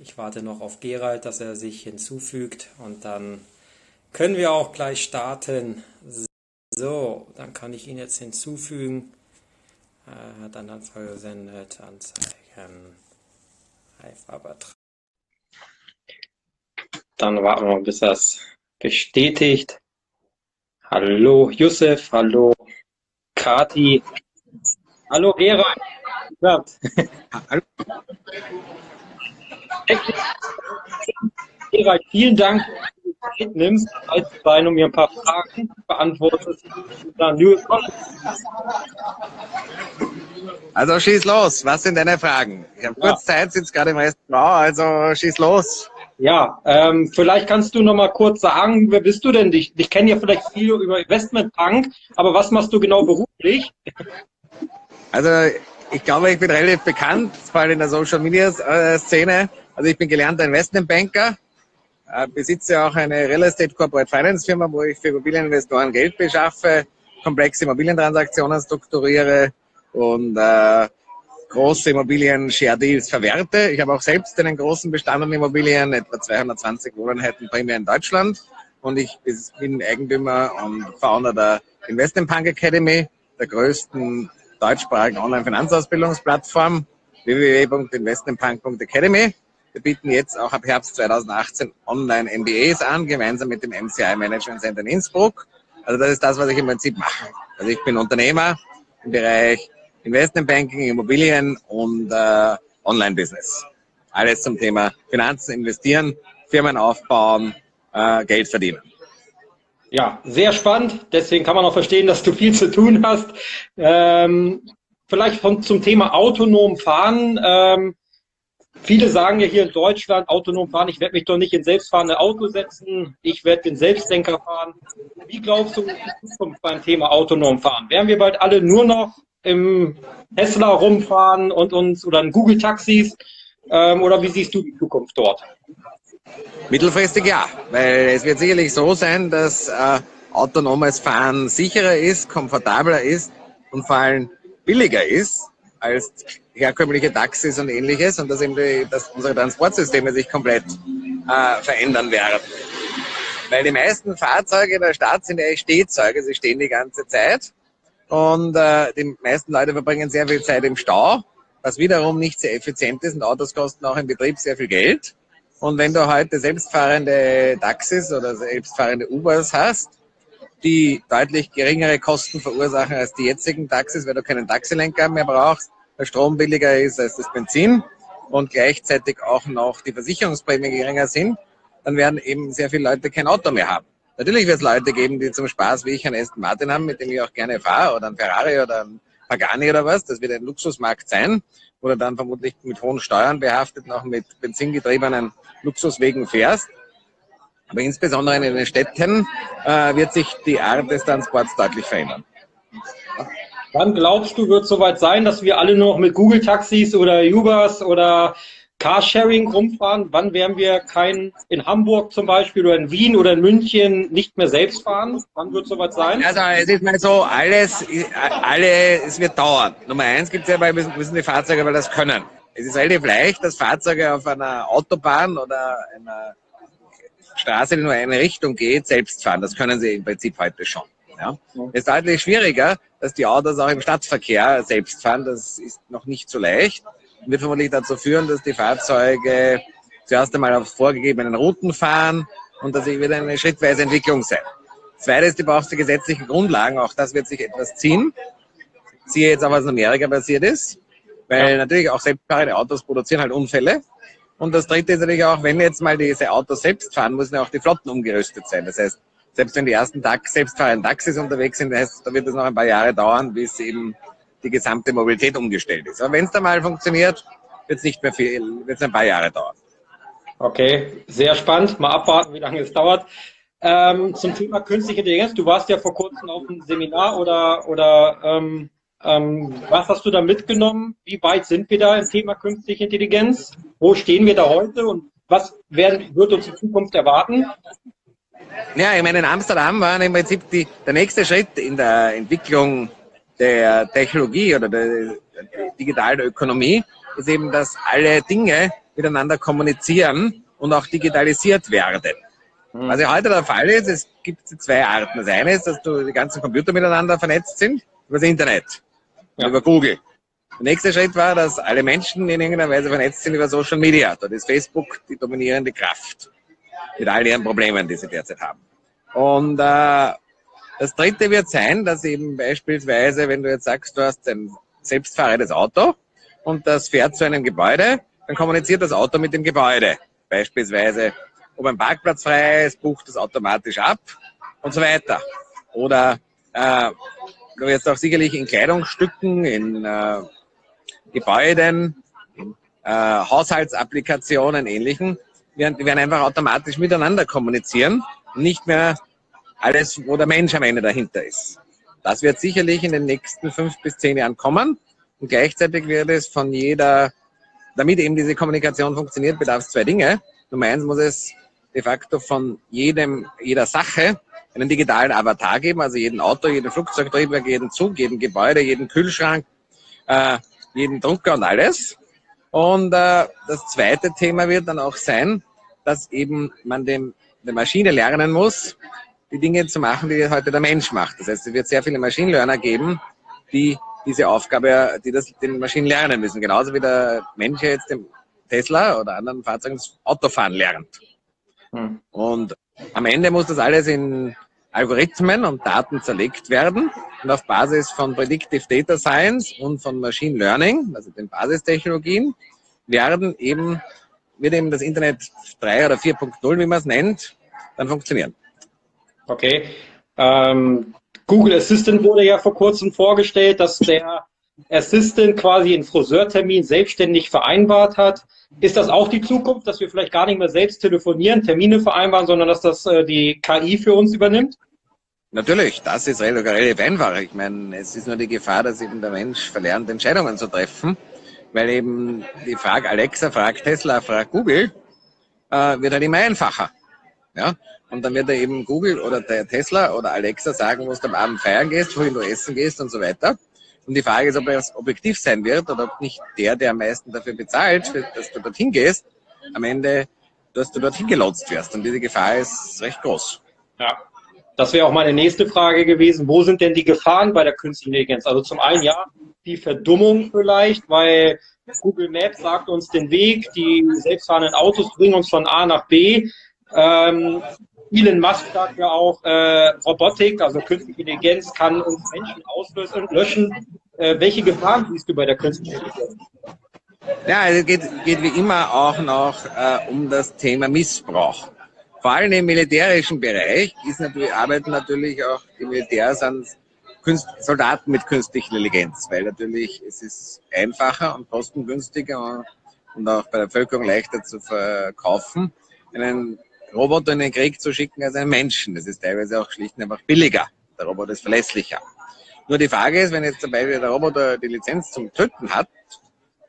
Ich warte noch auf Gerald, dass er sich hinzufügt und dann können wir auch gleich starten. So, dann kann ich ihn jetzt hinzufügen. Äh, dann Anzeige gesendet, Anzeigen, Live-Übertragung. Dann warten wir, bis das bestätigt. Hallo Yusuf, hallo Kati, hallo Gerald. Ja. Hallo. Gerald, vielen Dank, dass du die Zeit nimmst, zu sein, um mir ein paar Fragen beantwortest. Also schieß los, was sind deine Fragen? Ich habe kurz ja. Zeit, sitze gerade im Restaurant, also schieß los. Ja, ähm, vielleicht kannst du noch mal kurz sagen, wer bist du denn? Ich, ich kenne ja vielleicht viel über Investmentbank, aber was machst du genau beruflich? Also ich glaube, ich bin relativ bekannt, vor allem in der Social Media äh, Szene. Also ich bin gelernter Investmentbanker, äh, besitze auch eine Real Estate Corporate Finance Firma, wo ich für Immobilieninvestoren Geld beschaffe, komplexe Immobilientransaktionen strukturiere und äh, große Immobilien Share Deals verwerte. Ich habe auch selbst einen großen Bestand an Immobilien, etwa 220 Wohneinheiten primär in Deutschland. Und ich bin Eigentümer und Founder der Investment Punk Academy, der größten deutschsprachigen Online-Finanzausbildungsplattform www.investmentpunk.academy. Wir bieten jetzt auch ab Herbst 2018 Online-MBAs an, gemeinsam mit dem MCI Management Center in Innsbruck. Also das ist das, was ich im Prinzip mache. Also ich bin Unternehmer im Bereich Investmentbanking, Immobilien und äh, Online-Business. Alles zum Thema Finanzen, investieren, Firmen aufbauen, äh, Geld verdienen. Ja, sehr spannend. Deswegen kann man auch verstehen, dass du viel zu tun hast. Ähm, vielleicht von, zum Thema autonom fahren. Ähm, viele sagen ja hier in Deutschland, autonom fahren, ich werde mich doch nicht in selbstfahrende Auto setzen, ich werde den Selbstdenker fahren. Wie glaubst du, die Zukunft beim Thema autonom fahren? Werden wir bald alle nur noch im Tesla rumfahren und uns oder in Google-Taxis? Ähm, oder wie siehst du die Zukunft dort? Mittelfristig ja, weil es wird sicherlich so sein, dass äh, autonomes Fahren sicherer ist, komfortabler ist und vor allem billiger ist als herkömmliche Taxis und ähnliches und dass, eben die, dass unsere Transportsysteme sich komplett äh, verändern werden. Weil die meisten Fahrzeuge in der Stadt sind ja Stehzeuge, sie stehen die ganze Zeit und äh, die meisten Leute verbringen sehr viel Zeit im Stau, was wiederum nicht sehr effizient ist und Autos kosten auch im Betrieb sehr viel Geld. Und wenn du heute selbstfahrende Taxis oder selbstfahrende Ubers hast, die deutlich geringere Kosten verursachen als die jetzigen Taxis, weil du keinen Taxilenker mehr brauchst, der Strom billiger ist als das Benzin und gleichzeitig auch noch die Versicherungsprämien geringer sind, dann werden eben sehr viele Leute kein Auto mehr haben. Natürlich wird es Leute geben, die zum Spaß wie ich einen Aston Martin haben, mit dem ich auch gerne fahre, oder ein Ferrari oder ein Pagani oder was. Das wird ein Luxusmarkt sein, wo du dann vermutlich mit hohen Steuern behaftet noch mit benzingetriebenen Luxuswegen fährst. Aber insbesondere in den Städten äh, wird sich die Art des Transports deutlich verändern. Wann glaubst du, wird es soweit sein, dass wir alle nur noch mit Google-Taxis oder Ubers oder Carsharing rumfahren? Wann werden wir kein in Hamburg zum Beispiel oder in Wien oder in München nicht mehr selbst fahren? Wann wird es soweit sein? Also es ist mal so, alles, alle, es wird dauern. Nummer eins gibt es ja bei müssen die Fahrzeuge, weil das können. Es ist relativ leicht, dass Fahrzeuge auf einer Autobahn oder einer Straße, die nur eine Richtung geht, selbst fahren. Das können sie im Prinzip heute schon. Ja. Es ist deutlich schwieriger, dass die Autos auch im Stadtverkehr selbst fahren. Das ist noch nicht so leicht. Und wird vermutlich dazu führen, dass die Fahrzeuge zuerst einmal auf vorgegebenen Routen fahren und dass wird eine schrittweise Entwicklung sein. Zweites, die brauchst du gesetzliche Grundlagen. Auch das wird sich etwas ziehen. Siehe jetzt auch, was in Amerika passiert ist. Weil ja. natürlich auch selbstfahrende Autos produzieren halt Unfälle. Und das dritte ist natürlich auch, wenn jetzt mal diese Autos selbst fahren, müssen ja auch die Flotten umgerüstet sein. Das heißt, selbst wenn die ersten Tax selbstfahrenden Taxis unterwegs sind, heißt, da wird es noch ein paar Jahre dauern, bis eben die gesamte Mobilität umgestellt ist. Aber wenn es dann mal funktioniert, wird es nicht mehr viel, wird es ein paar Jahre dauern. Okay, sehr spannend. Mal abwarten, wie lange es dauert. Ähm, zum Thema künstliche Intelligenz. Du warst ja vor kurzem auf einem Seminar oder, oder ähm, ähm, was hast du da mitgenommen? Wie weit sind wir da im Thema künstliche Intelligenz? Wo stehen wir da heute und was werden, wird uns in Zukunft erwarten? Ja, ich meine, in Amsterdam war im Prinzip die, der nächste Schritt in der Entwicklung der Technologie oder der digitalen Ökonomie, ist eben, dass alle Dinge miteinander kommunizieren und auch digitalisiert werden. Mhm. Was ja heute der Fall ist, es gibt zwei Arten. Das eine ist, dass du die ganzen Computer miteinander vernetzt sind über das Internet, ja. über Google. Der nächste Schritt war, dass alle Menschen in irgendeiner Weise vernetzt sind über Social Media. Dort ist Facebook die dominierende Kraft mit all ihren Problemen, die sie derzeit haben. Und äh, das dritte wird sein, dass eben beispielsweise, wenn du jetzt sagst, du hast ein selbstfahrendes Auto und das fährt zu einem Gebäude, dann kommuniziert das Auto mit dem Gebäude. Beispielsweise, ob ein Parkplatz frei ist, bucht es automatisch ab und so weiter. Oder äh, du wirst auch sicherlich in Kleidungsstücken, in äh, Gebäuden, in äh, Haushaltsapplikationen, ähnlichen, werden, werden einfach automatisch miteinander kommunizieren, nicht mehr alles, wo der Mensch am Ende dahinter ist. Das wird sicherlich in den nächsten fünf bis zehn Jahren kommen. Und gleichzeitig wird es von jeder, damit eben diese Kommunikation funktioniert, bedarf es zwei Dinge. Nummer eins muss es de facto von jedem, jeder Sache einen digitalen Avatar geben, also jeden Auto, jeden Flugzeugtriebwerk, jeden Zug, jeden Gebäude, jeden Kühlschrank, äh, jeden Drucker und alles. Und äh, das zweite Thema wird dann auch sein, dass eben man dem, der Maschine lernen muss, die Dinge zu machen, die heute der Mensch macht. Das heißt, es wird sehr viele Machine Learner geben, die diese Aufgabe, die das den Maschinen lernen müssen. Genauso wie der Mensch jetzt dem Tesla oder anderen Fahrzeugen das Autofahren lernt. Hm. Und am Ende muss das alles in Algorithmen und Daten zerlegt werden und auf Basis von Predictive Data Science und von Machine Learning, also den Basistechnologien, werden eben, wird eben das Internet 3 oder 4.0, wie man es nennt, dann funktionieren. Okay. Ähm, Google Assistant wurde ja vor kurzem vorgestellt, dass der Assistant quasi einen Friseurtermin selbstständig vereinbart hat. Ist das auch die Zukunft, dass wir vielleicht gar nicht mehr selbst telefonieren, Termine vereinbaren, sondern dass das äh, die KI für uns übernimmt? Natürlich, das ist relativ einfach. Ich meine, es ist nur die Gefahr, dass eben der Mensch verlernt, Entscheidungen zu treffen, weil eben die Frage Alexa, fragt Tesla, fragt Google, äh, wird halt immer einfacher. Ja? Und dann wird er eben Google oder der Tesla oder Alexa sagen, wo du am Abend feiern gehst, wohin du essen gehst und so weiter. Und die Frage ist, ob er objektiv sein wird oder ob nicht der, der am meisten dafür bezahlt, dass du dorthin gehst, am Ende, dass du dorthin gelotst wirst. Und diese Gefahr ist recht groß. Ja. Das wäre auch meine nächste Frage gewesen. Wo sind denn die Gefahren bei der künstlichen Intelligenz? Also zum einen ja, die Verdummung vielleicht, weil Google Maps sagt uns den Weg, die selbstfahrenden Autos bringen uns von A nach B. Ähm, Elon Musk sagt ja auch, äh, Robotik, also künstliche Intelligenz, kann uns Menschen auslösen, löschen. Äh, welche Gefahren siehst du bei der künstlichen Intelligenz? Ja, also es geht, geht wie immer auch noch äh, um das Thema Missbrauch. Vor allem im militärischen Bereich ist natürlich, arbeiten natürlich auch die Militärs an Künst, Soldaten mit künstlicher Intelligenz, weil natürlich es ist einfacher und kostengünstiger und auch bei der Bevölkerung leichter zu verkaufen, einen Roboter in den Krieg zu schicken als einen Menschen. Das ist teilweise auch schlicht und einfach billiger. Der Roboter ist verlässlicher. Nur die Frage ist, wenn jetzt zum der Roboter die Lizenz zum Töten hat,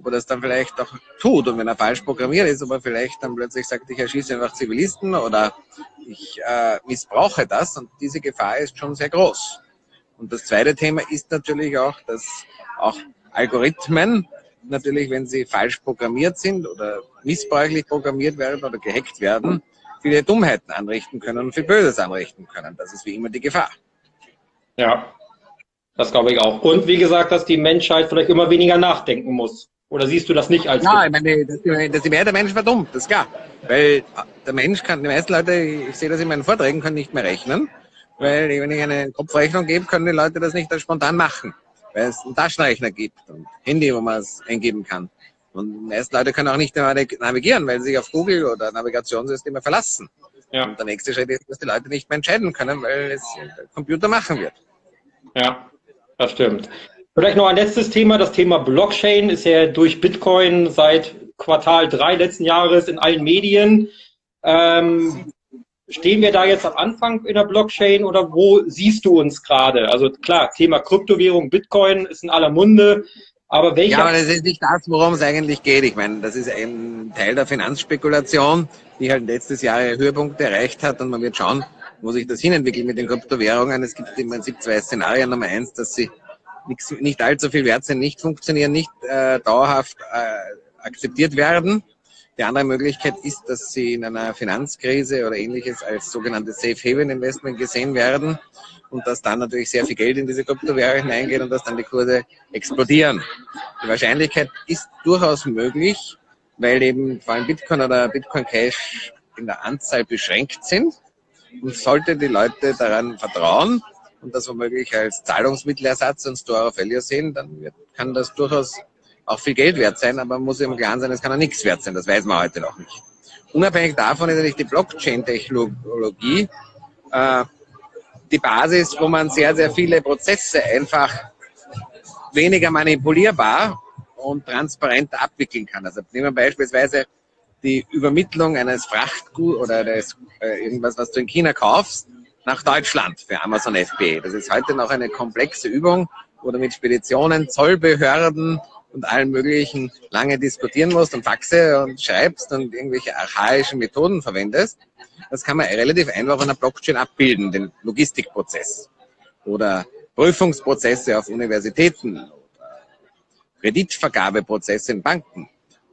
ob er das dann vielleicht auch tut und wenn er falsch programmiert ist, ob er vielleicht dann plötzlich sagt, ich erschieße einfach Zivilisten oder ich äh, missbrauche das und diese Gefahr ist schon sehr groß. Und das zweite Thema ist natürlich auch, dass auch Algorithmen natürlich, wenn sie falsch programmiert sind oder missbräuchlich programmiert werden oder gehackt werden, viele Dummheiten anrichten können und viel Böses anrichten können. Das ist wie immer die Gefahr. Ja, das glaube ich auch. Und wie gesagt, dass die Menschheit vielleicht immer weniger nachdenken muss. Oder siehst du das nicht als... Ja, ich meine, dass die, dass die Mehrheit der Menschen verdummt, das ist klar. Weil der Mensch kann, die meisten Leute, ich sehe das in meinen Vorträgen, können nicht mehr rechnen. Weil wenn ich eine Kopfrechnung gebe, können die Leute das nicht spontan machen. Weil es einen Taschenrechner gibt und Handy, wo man es eingeben kann. Und die meisten Leute können auch nicht navigieren, weil sie sich auf Google oder Navigationssysteme verlassen. Ja. Und der nächste Schritt ist, dass die Leute nicht mehr entscheiden können, weil es der Computer machen wird. Ja, das stimmt. Vielleicht noch ein letztes Thema. Das Thema Blockchain ist ja durch Bitcoin seit Quartal 3 letzten Jahres in allen Medien. Ähm, stehen wir da jetzt am Anfang in der Blockchain oder wo siehst du uns gerade? Also klar, Thema Kryptowährung, Bitcoin ist in aller Munde. Aber welcher? Ja, aber das ist nicht das, worum es eigentlich geht. Ich meine, das ist ein Teil der Finanzspekulation, die halt letztes Jahr ihre Höhepunkte erreicht hat und man wird schauen, wo sich das hinentwickelt mit den Kryptowährungen. Es gibt im Prinzip zwei Szenarien. Nummer eins, dass sie nix, nicht allzu viel wert sind, nicht funktionieren, nicht äh, dauerhaft äh, akzeptiert werden. Die andere Möglichkeit ist, dass sie in einer Finanzkrise oder ähnliches als sogenannte Safe Haven Investment gesehen werden und dass dann natürlich sehr viel Geld in diese Kryptowährung hineingeht und dass dann die Kurse explodieren. Die Wahrscheinlichkeit ist durchaus möglich, weil eben vor allem Bitcoin oder Bitcoin Cash in der Anzahl beschränkt sind. Und sollte die Leute daran vertrauen und das womöglich als Zahlungsmittelersatz und Store of Value sehen, dann wird, kann das durchaus auch viel Geld wert sein, aber man muss im Klaren sein, es kann auch nichts wert sein. Das weiß man heute noch nicht. Unabhängig davon ist natürlich die Blockchain-Technologie äh, die Basis, wo man sehr, sehr viele Prozesse einfach weniger manipulierbar und transparenter abwickeln kann. Also nehmen wir beispielsweise die Übermittlung eines Frachtgut oder eines, äh, irgendwas, was du in China kaufst, nach Deutschland für Amazon FBA. Das ist heute noch eine komplexe Übung, wo du mit Speditionen, Zollbehörden und allen möglichen lange diskutieren musst und Faxe und schreibst und irgendwelche archaischen Methoden verwendest. Das kann man relativ einfach auf einer Blockchain abbilden, den Logistikprozess oder Prüfungsprozesse auf Universitäten oder Kreditvergabeprozesse in Banken.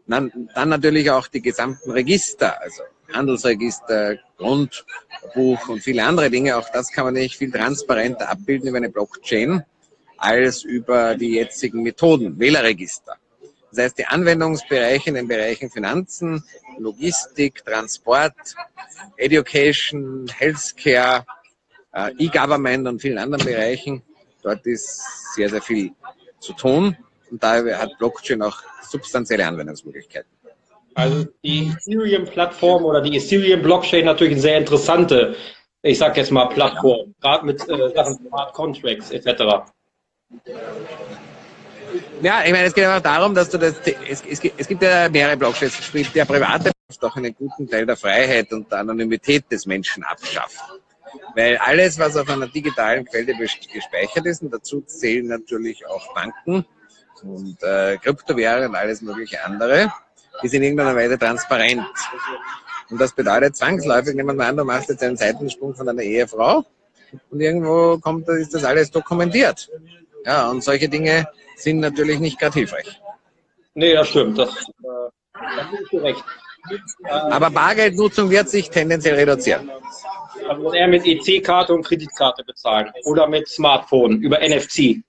Dann, dann natürlich auch die gesamten Register, also Handelsregister, Grundbuch und viele andere Dinge. Auch das kann man nicht viel transparenter abbilden über eine Blockchain als über die jetzigen Methoden, Wählerregister. Das heißt, die Anwendungsbereiche in den Bereichen Finanzen, Logistik, Transport, Education, Healthcare, äh, E-Government und vielen anderen Bereichen, dort ist sehr, sehr viel zu tun. Und daher hat Blockchain auch substanzielle Anwendungsmöglichkeiten. Also die Ethereum-Plattform oder die Ethereum-Blockchain natürlich eine sehr interessante, ich sag jetzt mal Plattform, gerade mit äh, Sachen Smart Contracts etc. Ja, ich meine, es geht einfach darum, dass du das, es, es, es gibt ja mehrere Blockchains, sprich der private doch einen guten Teil der Freiheit und der Anonymität des Menschen abschafft. Weil alles, was auf einer digitalen Quelle gespeichert ist, und dazu zählen natürlich auch Banken und äh, Kryptowährungen und alles mögliche andere, ist in irgendeiner Weise transparent. Und das bedeutet zwangsläufig, nehmen wir an, du machst jetzt einen Seitensprung von deiner Ehefrau und irgendwo kommt, ist das alles dokumentiert. Ja, und solche Dinge sind natürlich nicht gerade hilfreich. Nee, das stimmt. Das, äh, da bin ich recht. Aber Bargeldnutzung wird sich tendenziell reduzieren. Also eher mit EC-Karte und Kreditkarte bezahlen oder mit Smartphone über NFC.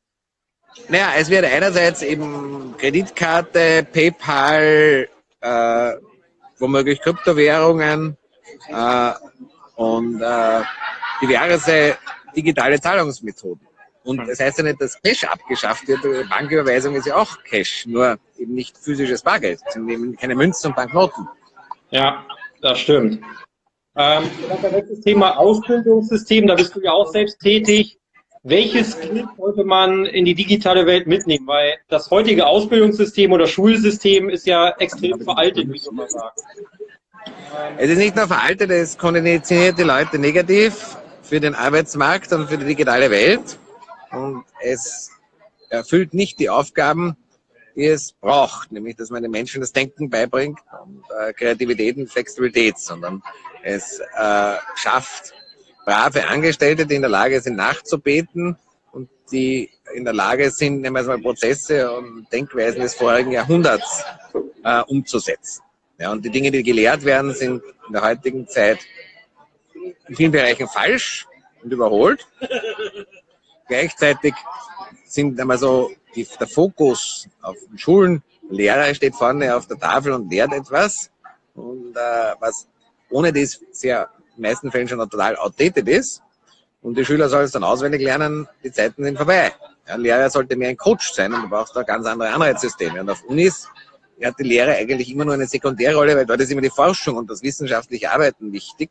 Naja, es wird einerseits eben Kreditkarte, PayPal, äh, womöglich Kryptowährungen äh, und äh, diverse digitale Zahlungsmethoden. Und das heißt ja nicht, dass Cash abgeschafft wird. Banküberweisung ist ja auch Cash, nur eben nicht physisches Bargeld. Es sind eben keine Münzen und Banknoten. Ja, das stimmt. Ähm, das Thema Ausbildungssystem, da bist du ja auch selbst tätig. Welches Skill sollte man in die digitale Welt mitnehmen? Weil das heutige Ausbildungssystem oder Schulsystem ist ja extrem veraltet, wie du mal sagst. Es ist nicht nur veraltet, es konditioniert die Leute negativ für den Arbeitsmarkt und für die digitale Welt und es erfüllt nicht die Aufgaben, die es braucht, nämlich dass man den Menschen das Denken beibringt und äh, Kreativität und Flexibilität, sondern es äh, schafft brave Angestellte, die in der Lage sind nachzubeten und die in der Lage sind, nehmen wir mal Prozesse und Denkweisen des vorigen Jahrhunderts äh, umzusetzen. Ja, und die Dinge, die gelehrt werden, sind in der heutigen Zeit in vielen Bereichen falsch und überholt. Gleichzeitig sind einmal so die, der Fokus auf den Schulen, Lehrer steht vorne auf der Tafel und lehrt etwas. Und äh, was ohne das sehr den meisten Fällen schon total outdated ist. Und die Schüler sollen es dann auswendig lernen, die Zeiten sind vorbei. Ja, ein Lehrer sollte mehr ein Coach sein und du brauchst da ganz andere Anreizsysteme. Und auf Unis hat die Lehre eigentlich immer nur eine Sekundärrolle, weil dort ist immer die Forschung und das wissenschaftliche Arbeiten wichtig.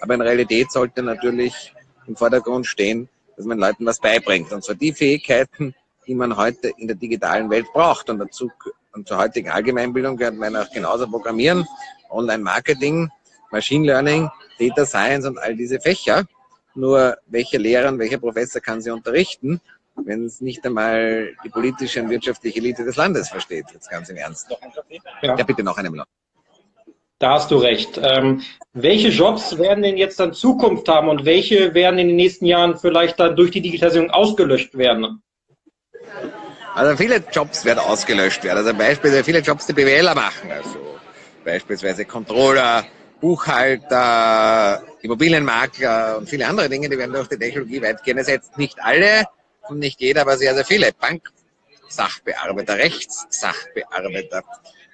Aber in Realität sollte natürlich im Vordergrund stehen, dass man Leuten was beibringt. Und zwar die Fähigkeiten, die man heute in der digitalen Welt braucht. Und dazu und zur heutigen Allgemeinbildung gehört man auch genauso Programmieren, Online-Marketing, Machine Learning, Data Science und all diese Fächer. Nur welcher Lehrer und welcher Professor kann sie unterrichten, wenn es nicht einmal die politische und wirtschaftliche Elite des Landes versteht? Jetzt ganz im Ernst. Ja, ja bitte noch eine Minute. Da hast du recht. Ähm, welche Jobs werden denn jetzt dann Zukunft haben und welche werden in den nächsten Jahren vielleicht dann durch die Digitalisierung ausgelöscht werden? Also viele Jobs werden ausgelöscht werden. Also beispielsweise viele Jobs, die BWLer machen. Also beispielsweise Controller, Buchhalter, Immobilienmakler und viele andere Dinge, die werden durch die Technologie weitgehend ersetzt. Nicht alle und nicht jeder, aber sehr, sehr viele. Banksachbearbeiter, Rechtssachbearbeiter,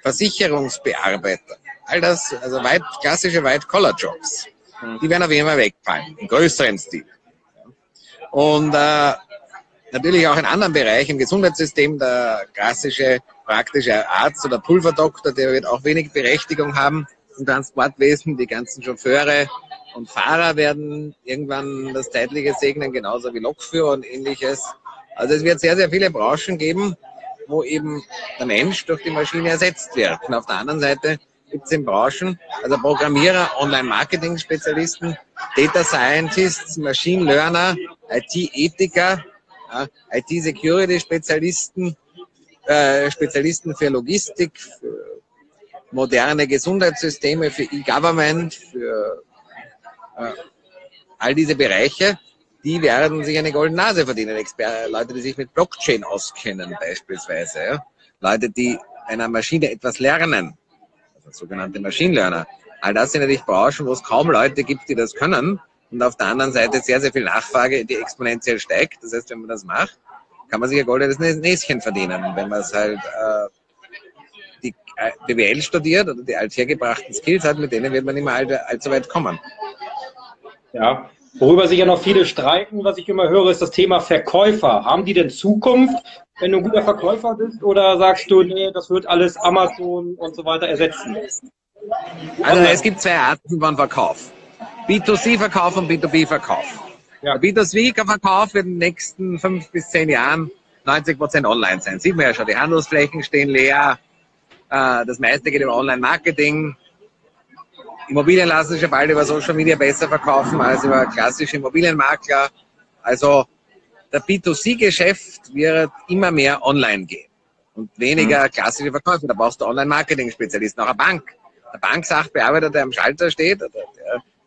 Versicherungsbearbeiter, all das, also weit, klassische White-Collar-Jobs, die werden auf jeden Fall wegfallen, im größeren Stil. Und äh, natürlich auch in anderen Bereichen, im Gesundheitssystem, der klassische praktische Arzt oder Pulverdoktor, der wird auch wenig Berechtigung haben. Im Transportwesen, die ganzen Chauffeure und Fahrer werden irgendwann das Zeitliche segnen, genauso wie Lokführer und ähnliches. Also es wird sehr, sehr viele Branchen geben, wo eben der Mensch durch die Maschine ersetzt wird. Und auf der anderen Seite gibt es in Branchen, also Programmierer, Online-Marketing-Spezialisten, Data Scientists, Machine Learner, IT-Ethiker, IT-Security-Spezialisten, äh, Spezialisten für Logistik, moderne Gesundheitssysteme, für E-Government, für äh, all diese Bereiche, die werden sich eine goldene Nase verdienen. Exper Leute, die sich mit Blockchain auskennen beispielsweise. Ja? Leute, die einer Maschine etwas lernen, also sogenannte Machine Learner. All das sind natürlich Branchen, wo es kaum Leute gibt, die das können. Und auf der anderen Seite sehr, sehr viel Nachfrage, die exponentiell steigt. Das heißt, wenn man das macht, kann man sich ein goldenes Näschen verdienen. Wenn man es halt äh, BWL studiert oder die althergebrachten Skills hat, mit denen wird man immer allzu weit kommen. Ja, worüber sich ja noch viele streiten, was ich immer höre, ist das Thema Verkäufer. Haben die denn Zukunft, wenn du ein guter Verkäufer bist, oder sagst du, nee, das wird alles Amazon und so weiter ersetzen? Also es gibt zwei Arten von Verkauf. B2C-Verkauf und B2B-Verkauf. Ja. Der B2C-Verkauf wird in den nächsten fünf bis zehn Jahren 90 Prozent online sein. Sieht man ja schon, die Handelsflächen stehen leer, äh, das meiste geht über Online-Marketing. Immobilien lassen sich ja bald über Social Media besser verkaufen als über klassische Immobilienmakler. Also der B2C-Geschäft wird immer mehr online gehen und weniger mhm. klassische Verkäufe. Da brauchst du Online-Marketing-Spezialisten, auch eine Bank. Der Banksachbearbeiter, der am Schalter steht, der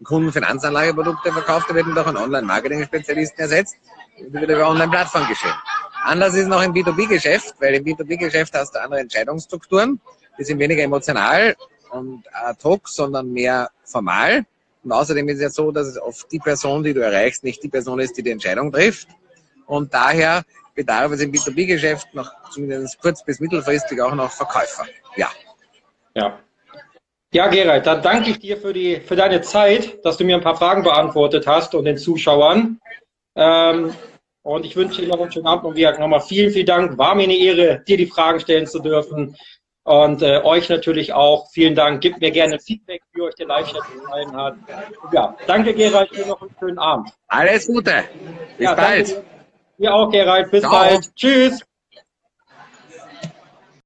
Kunden Finanzanlageprodukte verkauft, der wird durch einen Online-Marketing-Spezialisten ersetzt. Das wird über Online-Plattform geschehen. Anders ist noch im B2B-Geschäft, weil im B2B-Geschäft hast du andere Entscheidungsstrukturen. Die sind weniger emotional und ad hoc, sondern mehr formal. Und außerdem ist es ja so, dass es oft die Person, die du erreichst, nicht die Person ist, die die Entscheidung trifft. Und daher bedarf es im B2B-Geschäft noch zumindest kurz- bis mittelfristig auch noch Verkäufer. Ja. Ja. Ja, Gerald, dann danke ich dir für, die, für deine Zeit, dass du mir ein paar Fragen beantwortet hast und den Zuschauern. Ähm, und ich wünsche dir noch einen schönen Abend und wie nochmal vielen, vielen Dank. War mir eine Ehre, dir die Fragen stellen zu dürfen. Und äh, euch natürlich auch vielen Dank. Gebt mir gerne Feedback, wie euch der Live-Chat gefallen hat. Ja, danke Gerald, dir noch einen schönen Abend. Alles Gute. Bis ja, bald. Dir auch, Gerald. Bis Ciao. bald. Tschüss.